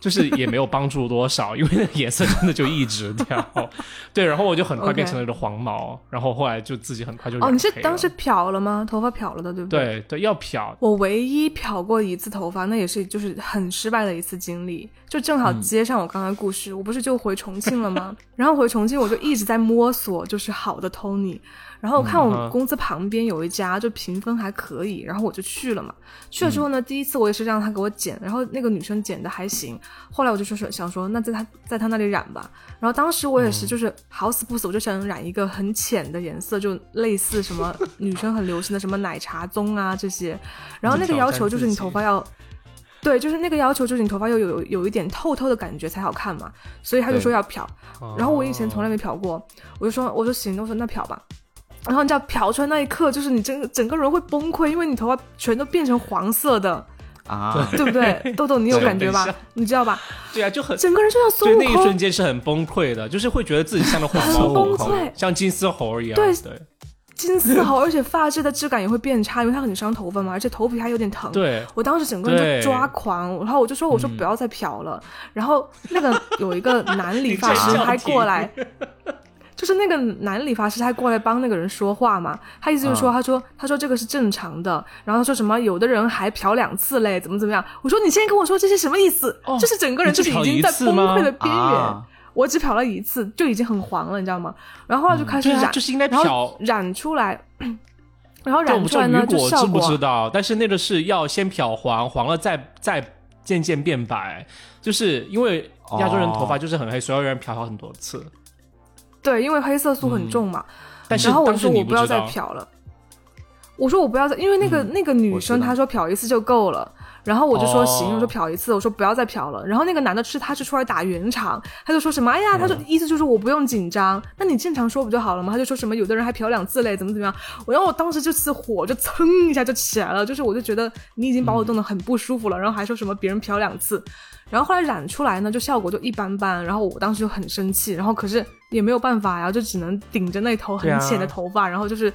就是也没有帮助多少，因为那个 颜色真的就一直掉。对，然后我就很快变成了一个黄毛，然后后来就自己很快就哦，你是当时漂了吗？头发漂了的，对不对？对对要漂，我唯一漂过一次头发，那也是就是很失败的一次经历，就正好接上我刚才故事。我不是就回重庆了吗？然后回重庆我就一直在摸索，就是好的 Tony。然后我看我嗯们公司旁边有一家，就评分还可以，然后我就去了嘛。去了之后呢，第一次我也是让他给我剪，然后那个女生剪的还行。后来我就说想说，那在他在他那里染吧。然后当时我也是就是好死不死，我就想染一个很浅的颜色，就类似什么 女生很流行的什么奶茶棕啊这些。然后那个要求就是你头发要，对，就是那个要求就是你头发要有有有一点透透的感觉才好看嘛，所以他就说要漂。然后我以前从来没漂过，我就说我说行，我说那漂吧。然后你知道漂出来那一刻，就是你整个整个人会崩溃，因为你头发全都变成黄色的，啊，对不对？豆豆，你有感觉吧？你知道吧？对啊，就很整个人就像孙悟空那一瞬，间是很崩溃的，就是会觉得自己像个黄很毛猴崩溃，像金丝猴一样。对对金丝猴，而且发质的质感也会变差，因为它很伤头发嘛，而且头皮还有点疼。对我当时整个人就抓狂，然后我就说：“我说不要再漂了。然后那个有一个男理 发师还过来，就是那个男理发师他过来帮那个人说话嘛。他意思就是说，他说他说这个是正常的，然后他说什么有的人还漂两次嘞，怎么怎么样？我说你现在跟我说这些什么意思？哦就是整个人就是已经在崩溃的边缘。啊我只漂了一次，就已经很黄了，你知道吗？然后就开始染，就是应该漂染出来，然后染出来呢，就知不知道，但是那个是要先漂黄，黄了再再渐渐变白，就是因为亚洲人头发就是很黑，所有人漂好很多次。对，因为黑色素很重嘛。但是然后我说我不要再漂了，我说我不要再，因为那个、那个女生她说漂一次就够了，然后我就说哦行，我说漂一次，我说不要再漂了。然后那个男的是他是出来打圆场，他就说什么哎呀，他说意思就是我不用紧张，那你正常说不就好了吗？他就说什么有的人还漂两次嘞，怎么怎么样。我然后我当时这次火就蹭一下就起来了，就是我就觉得你已经把我弄得很不舒服了，然后还说什么别人漂两次。然后后来染出来呢，就效果就一般般。然后我当时就很生气，然后可是也没有办法呀，就只能顶着那头很浅的头发，然后就是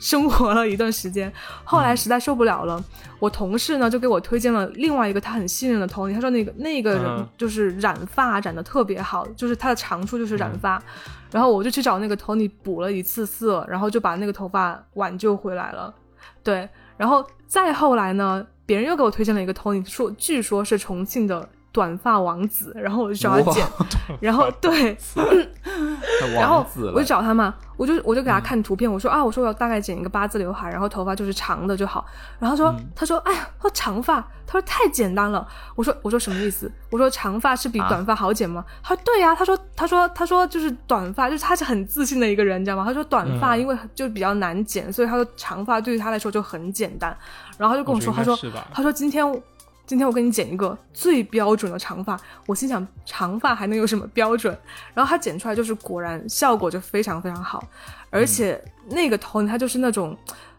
生活了一段时间。后来实在受不了了，我同事呢就给我推荐了另外一个他很信任的 Tony，他说那个那个人嗯就是染发染的特别好，就是他的长处就是染发。然后我就去找那个 Tony 补了一次色，然后就把那个头发挽救回来了。对，然后再后来呢，别人又给我推荐了一个 Tony，说据说是重庆的短发王子，然后我就找他剪，然后对，然后我就找他嘛，我就我就给他看图片，我说啊，我说我要大概剪一个八字刘海，然后头发就是长的就好。然后他说、他说哎呀，他说长发，他说太简单了。我说我说什么意思？我说长发是比短发好剪吗？他说对呀、他说他说他说就是短发，就是他是很自信的一个人，你知道吗？他说短发因为就比较难剪，所以他说长发对于他来说就很简单。然后他就跟我说，他说他说今天今天我给你剪一个最标准的长发，我心想长发还能有什么标准？然后他剪出来就是果然效果就非常非常好，而且那个头他就是那种，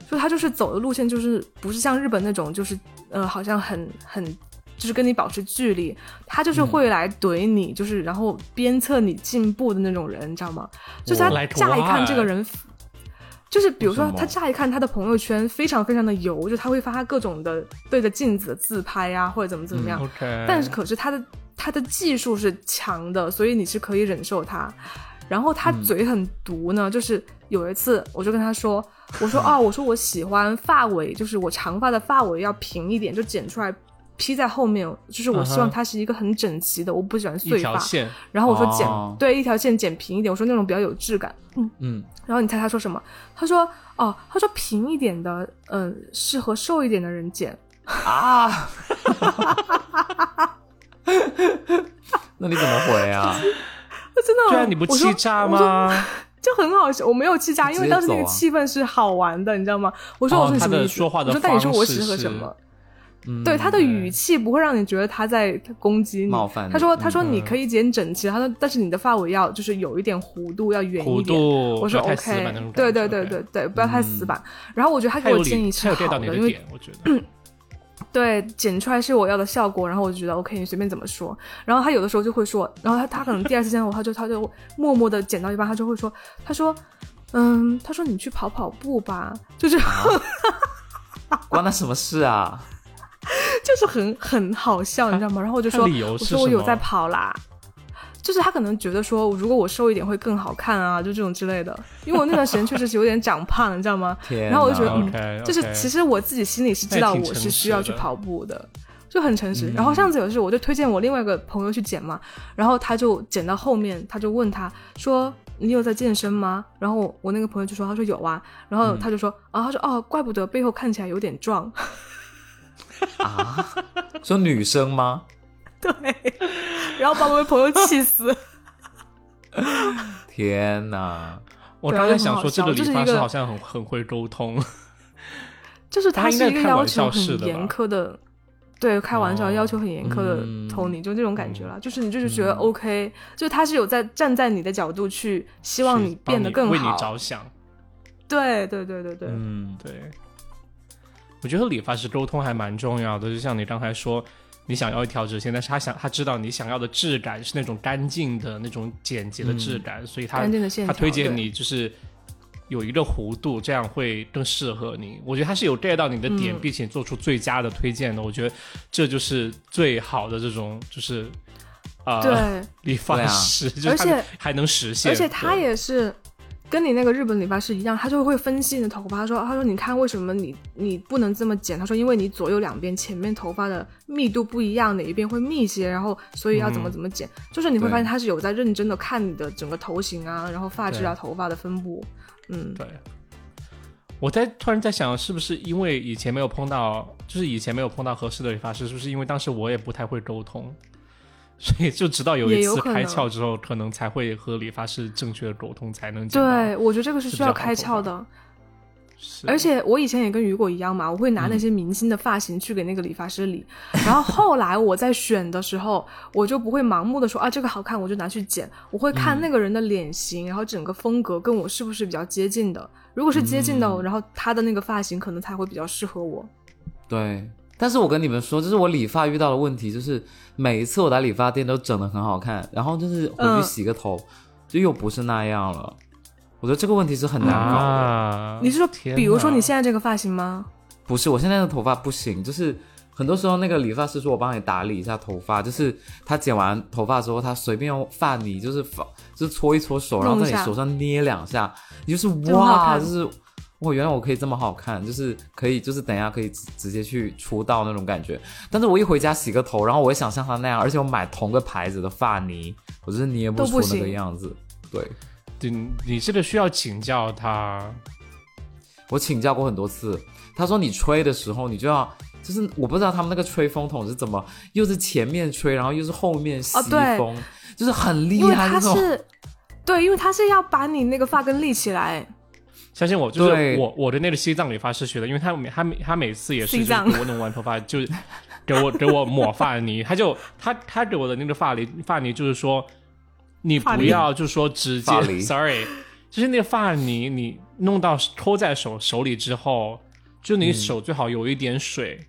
就他就是走的路线就是不是像日本那种就是呃好像很很。就是跟你保持距离，他就是会来怼你，就是然后鞭策你进步的那种人，你知道吗？就是他乍一看这个人，就是比如说他乍一看他的朋友圈非常非常的油，就他会发各种的对着镜子的自拍呀、或者怎么怎么样。但是可是他的他的技术是强的，所以你是可以忍受他。然后他嘴很毒呢，就是有一次我就跟他说，我说 哦，我说我喜欢发尾，就是我长发的发尾要平一点，就剪出来披在后面，就是我希望它是一个很整齐的，我不喜欢碎发。然后我说剪、哦。对一条线剪平一点，我说那种比较有质感。嗯，嗯，然后你猜他说什么？他说哦，他说平一点的，嗯、适合瘦一点的人剪。啊，那你怎么回啊？真的，对啊，你不气炸？吗？就很好笑，我没有气炸，因为当时那个气氛是好玩的，你知道吗？我说哦我说你他的什么意思？说话的我说但你说我适合什么？嗯，对他的语气不会让你觉得他在攻击你冒犯你他说：“嗯他说你可以剪整齐，他说但是你的发尾要就是有一点弧度，要圆一点。”度我说 OK，对对对对对，不要太死板。然后我觉得他给我建议是好的，因为。对剪出来是我要的效果，然后我就觉得 OK，你随便怎么说。然后他有的时候就会说，然后他他可能第二次见到我，他就他就默默的剪到一半，他就会说，他说，嗯，他说你去跑跑步吧，就是关他什么事啊？就是很很好笑，你知道吗？然后我就说，理由我说我有在跑啦。就是他可能觉得说，如果我瘦一点会更好看啊，就这种之类的。因为我那段时间确实是有点长胖，你知道吗？然后我就觉得，嗯就是其实我自己心里是知道我是需要去跑步的，就很诚实。嗯然后上次有一次，我就推荐我另外一个朋友去减嘛，然后他就减到后面，他就问他说：“你有在健身吗？”然后我那个朋友就说：“他说有啊。”然后他就说：“啊，他说哦，怪不得背后看起来有点壮。啊，说女生吗？” 对，然后把我们朋友气死。天哪，我刚才想说，这个理发师好像很很会沟通。就是他是一个要求很严苛的，对，开玩笑、哦要求很严苛的嗯 Tony，、就这种感觉了。就是你就是觉得 OK，、就他是有在站在你的角度去希望你变得更为你好。着想。对对对对对，嗯，对，我觉得理发师沟通还蛮重要的，就像你刚才说，你想要一条直线，但是他想他知道你想要的质感是那种干净的那种简洁的质感，所以他。他推荐你就是有一个弧度，这样会更适合你。我觉得他是有 get 到你的点，嗯并且做出最佳的推荐的。我觉得这就是最好的这种就是啊对，理发师，就是而且还能实现，而且他也是。跟你那个日本理发师一样，他就会分析你的头发，他说：“他说你看为什么你你不能这么剪？他说因为你左右两边前面头发的密度不一样，哪一边会密些，然后所以要怎么嗯怎么剪。就是你会发现他是有在认真的看你的整个头型啊，然后发质啊、头发的分布。嗯，对，我在突然在想，是不是因为以前没有碰到，就是以前没有碰到合适的理发师，是不是因为当时我也不太会沟通，所以就直到有一次也有可能开窍之后，可能才会和理发师正确的沟通，才能剪对，我觉得这个是需要开窍的。而且我以前也跟雨果一样嘛，我会拿那些明星的发型去给那个理发师理，然后后来我在选的时候，我就不会盲目的说啊这个好看我就拿去剪，我会看那个人的脸型，然后整个风格跟我是不是比较接近的，如果是接近的，嗯然后他的那个发型可能才会比较适合我。对。但是我跟你们说，就是我理发遇到的问题，就是每一次我来理发店都整的很好看，然后就是回去嗯洗个头，就又不是那样了。我觉得这个问题是很难搞的。啊你是说，比如说你现在这个发型吗？不是，我现在的头发不行，就是很多时候那个理发师说我帮你打理一下头发，就是他剪完头发之后，他随便用发泥就是发就是搓一搓手，然后在你手上捏两下，你就是哇，看就是哇，原来我可以这么好看，就是可以就是等一下可以直直接去出道那种感觉。但是我一回家洗个头，然后我也想像他那样，而且我买同个牌子的发泥，我就是捏不出那个样子。对，你你这个需要请教他，我请教过很多次，他说你吹的时候你就要，就是我不知道他们那个吹风筒是怎么，又是前面吹，然后又是后面吸风，就是很厉害那种。对，因为他是要把你那个发根立起来。相信我，就是我我的那个西藏理发师学的，因为他每他每他每次也是就是给我弄完头发就给我给我抹发泥，他就他他给我的那个发泥发泥就是说你不要就是说直接，sorry，就是那个发泥你弄到抠在手手里之后，就你手最好有一点水，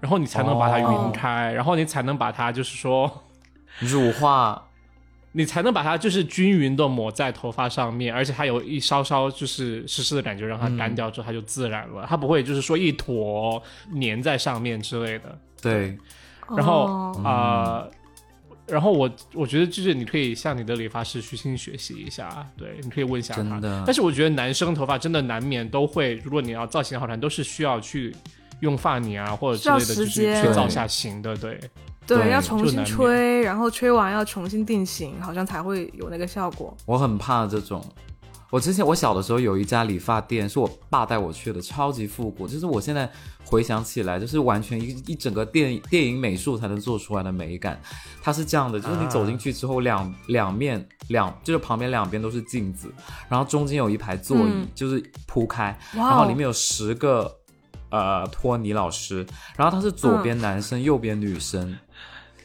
然后你才能把它哦。匀开，然后你才能把它就是说。乳化，你才能把它就是均匀的抹在头发上面，而且它有一稍稍就是湿湿的感觉，让它干掉之后它就自然了，它不会就是说一坨粘在上面之类的。对，然后哦啊、呃然后我我觉得就是你可以向你的理发师虚心学习一下，对，你可以问一下他真的。但是我觉得男生头发真的难免都会，如果你要造型好看，都是需要去用发泥啊或者之类的，就是去造下型的，对。对，要重新吹，然后吹完要重新定型，好像才会有那个效果。我很怕这种。我之前我小的时候有一家理发店，是我爸带我去的，超级复古。就是我现在回想起来，就是完全一一整个电电影美术才能做出来的美感。它是这样的，就是你走进去之后，两两面两就是旁边两边都是镜子，然后中间有一排座椅，嗯就是铺开，然后里面有十个呃托尼老师，然后他是左边男生，右边女生，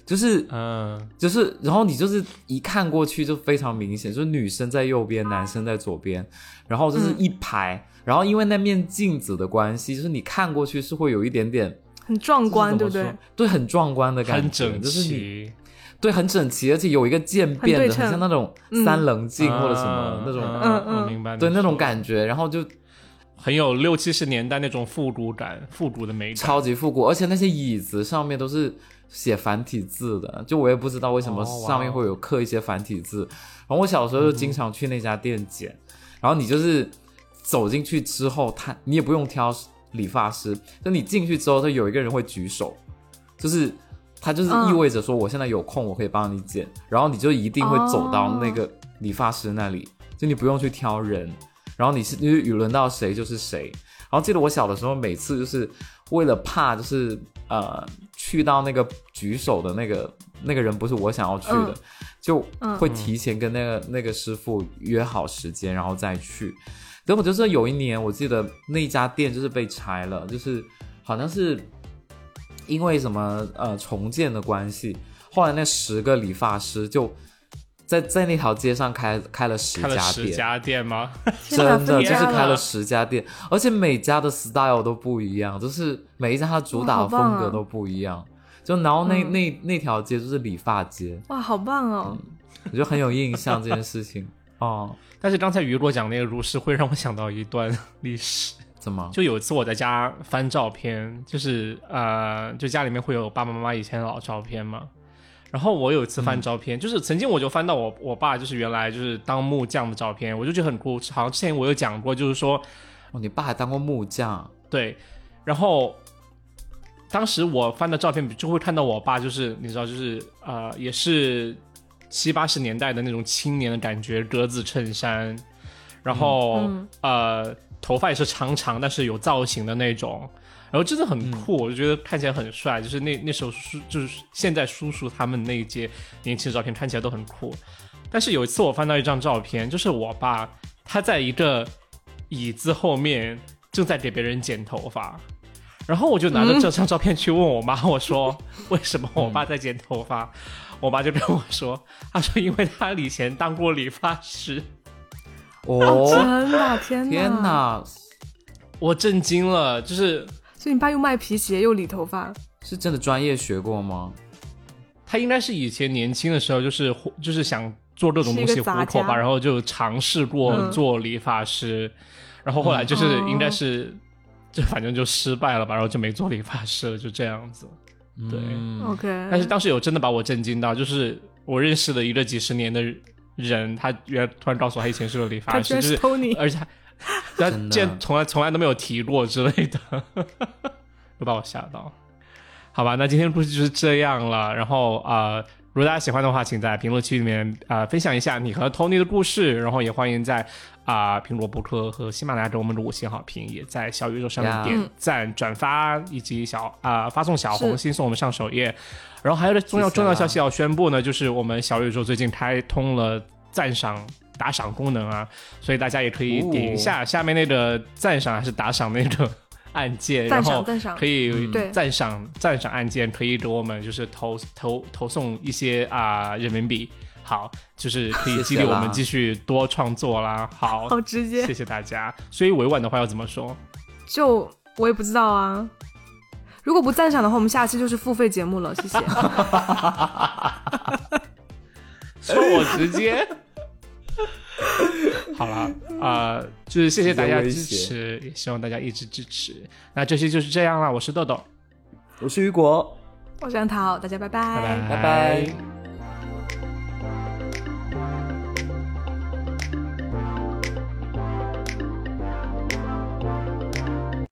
就是嗯，就是，然后你就是一看过去就非常明显，就是女生在右边，男生在左边，然后就是一排，然后因为那面镜子的关系，就是你看过去是会有一点点很壮观，对不对？对，很壮观的感觉，很整就是你齐。对，很整齐，而且有一个渐变的，很很像那种嗯三棱镜或者什么啊那种，嗯嗯嗯我明白。对那种感觉，然后就很有六七十年代那种复古感、复古的美感。超级复古，而且那些椅子上面都是写繁体字的，就我也不知道为什么上面会有刻一些繁体字。然后我小时候就经常去那家店剪，然后你就是走进去之后，他你也不用挑理发师，就你进去之后，他有一个人会举手，就是他就是嗯意味着说我现在有空，我可以帮你剪，然后你就一定会走到那个理发师那里，就你不用去挑人，然后你是就是轮到谁就是谁。然后记得我小的时候，每次就是为了怕，就是呃，去到那个举手的那个那个人不是我想要去的，嗯就嗯会提前跟那个那个师傅约好时间，然后再去。结果就是有一年，我记得那家店就是被拆了，就是好像是因为什么呃重建的关系，后来那十个理发师就在在那条街上开开了十家店，十家店吗？真的就是开了十家店，而且每家的 style 都不一样，就是每一家它主打的风格都不一样。就然后那、嗯那那条街就是理发街，哇，好棒哦！我就很有印象这件事情。哦，但是刚才雨果讲那个如是会让我想到一段历史。怎么？就有一次我在家翻照片，就是呃，就家里面会有爸爸妈妈以前的老照片嘛。然后我有一次翻照片，就是曾经我就翻到我我爸就是原来就是当木匠的照片，我就觉得很酷。好像之前我有讲过，就是说哦，你爸还当过木匠？对，然后当时我翻的照片就会看到我爸，就是你知道，就是呃，也是七八十年代的那种青年的感觉，格子衬衫，然后、嗯呃，头发也是长长，但是有造型的那种。然后真的很酷，我就觉得看起来很帅。就是那那时候叔，就是现在叔叔他们那一届年轻的照片看起来都很酷。但是有一次我翻到一张照片，就是我爸他在一个椅子后面正在给别人剪头发，然后我就拿着这张照片去问我妈，我说 为什么我爸在剪头发？我妈就跟我说，她说因为他以前当过理发师。哦，真的，天哪！天！哪，我震惊了，就是所以你爸又卖皮鞋又理头发，是真的专业学过吗？他应该是以前年轻的时候，就是就是想做这种东西糊口吧，然后就尝试过嗯做理发师，然后后来就是嗯应该是，就反正就失败了吧，然后就没做理发师了，就这样子。对。嗯。OK，但是当时有真的把我震惊到，就是我认识的一个几十年的人，他原来突然告诉我他以前是个理发师，就是而且 他他真的竟然从来从来都没有提过之类的，都把我吓到。好吧，那今天的故事就是这样了。然后啊、呃如果大家喜欢的话，请在评论区里面啊、呃分享一下你和 Tony 的故事，然后也欢迎在啊、苹果播客和喜马拉雅给我们的五星好评，也在小宇宙上面点赞、转发以及小啊、发送小红心送我们上首页。然后还有个重要重要消息要宣布呢，就是我们小宇宙最近开通了赞赏打赏功能啊，所以大家也可以点一下下面那个赞赏还是打赏那个 按键，然赞后赏赞赏可，以赞赏赞赏按键可以给我们就是投投投送一些啊、人民币，好，就是可以激励我们继续多创作啦。好，好直接谢，谢大家。所以委婉的话要怎么说？就我也不知道啊。如果不赞赏的话，我们下期就是付费节目了，谢谢。说我直接。好了，呃，就是谢谢大家支持，也希望大家一直支持。那这期就是这样了，我是豆豆，我是雨果。我是杨桃，大家拜拜。拜拜。拜拜